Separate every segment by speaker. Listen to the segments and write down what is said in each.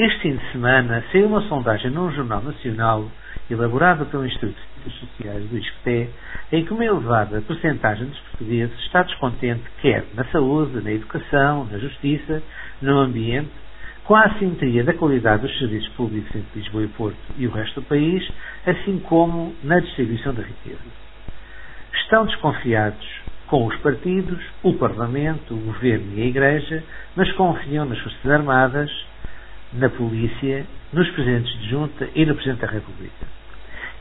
Speaker 1: Este fim de semana saiu uma sondagem num jornal nacional elaborada pelo Instituto de Ciências Sociais do ISCTE, em que uma elevada porcentagem dos portugueses está descontente quer na saúde, na educação, na justiça, no ambiente, com a assimetria da qualidade dos serviços públicos entre Lisboa e Porto e o resto do país, assim como na distribuição da riqueza. Estão desconfiados com os partidos, o Parlamento, o Governo e a Igreja, mas confiam nas Forças Armadas, na polícia, nos presidentes de junta e no Presidente da República.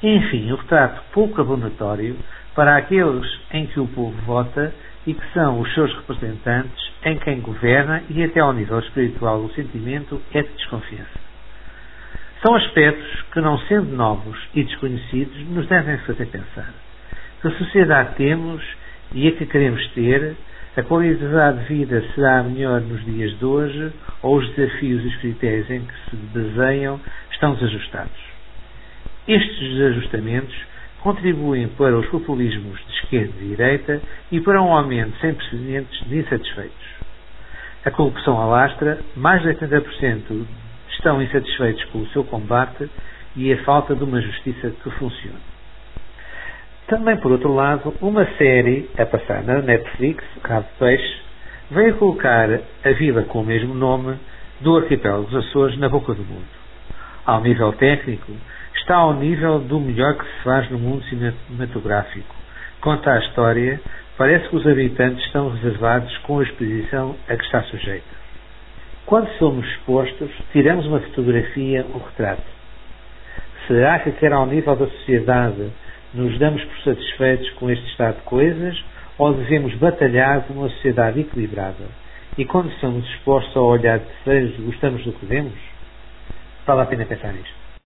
Speaker 1: Enfim, o retrato pouco abonatório para aqueles em que o povo vota e que são os seus representantes, em quem governa e até ao nível espiritual o sentimento é de desconfiança. São aspectos que, não sendo novos e desconhecidos, nos devem fazer pensar. Que sociedade temos e a que queremos ter a qualidade de vida será melhor nos dias de hoje ou os desafios e os critérios em que se desenham estão desajustados? Estes desajustamentos contribuem para os populismos de esquerda e direita e para um aumento sem precedentes de insatisfeitos. A corrupção alastra, mais de 80% estão insatisfeitos com o seu combate e a falta de uma justiça que funcione. Também, por outro lado, uma série a passar na Netflix, Cabo Peixe, veio colocar a vila com o mesmo nome do arquipélago dos Açores na boca do mundo. Ao nível técnico, está ao nível do melhor que se faz no mundo cinematográfico. Conta a história, parece que os habitantes estão reservados com a exposição a que está sujeita. Quando somos expostos, tiramos uma fotografia, um retrato. Será que quer ao nível da sociedade nos damos por satisfeitos com este estado de coisas ou devemos batalhar por uma sociedade equilibrada? E quando somos expostos ao olhar de terceiros, gostamos do que vemos? Vale a pena pensar nisto.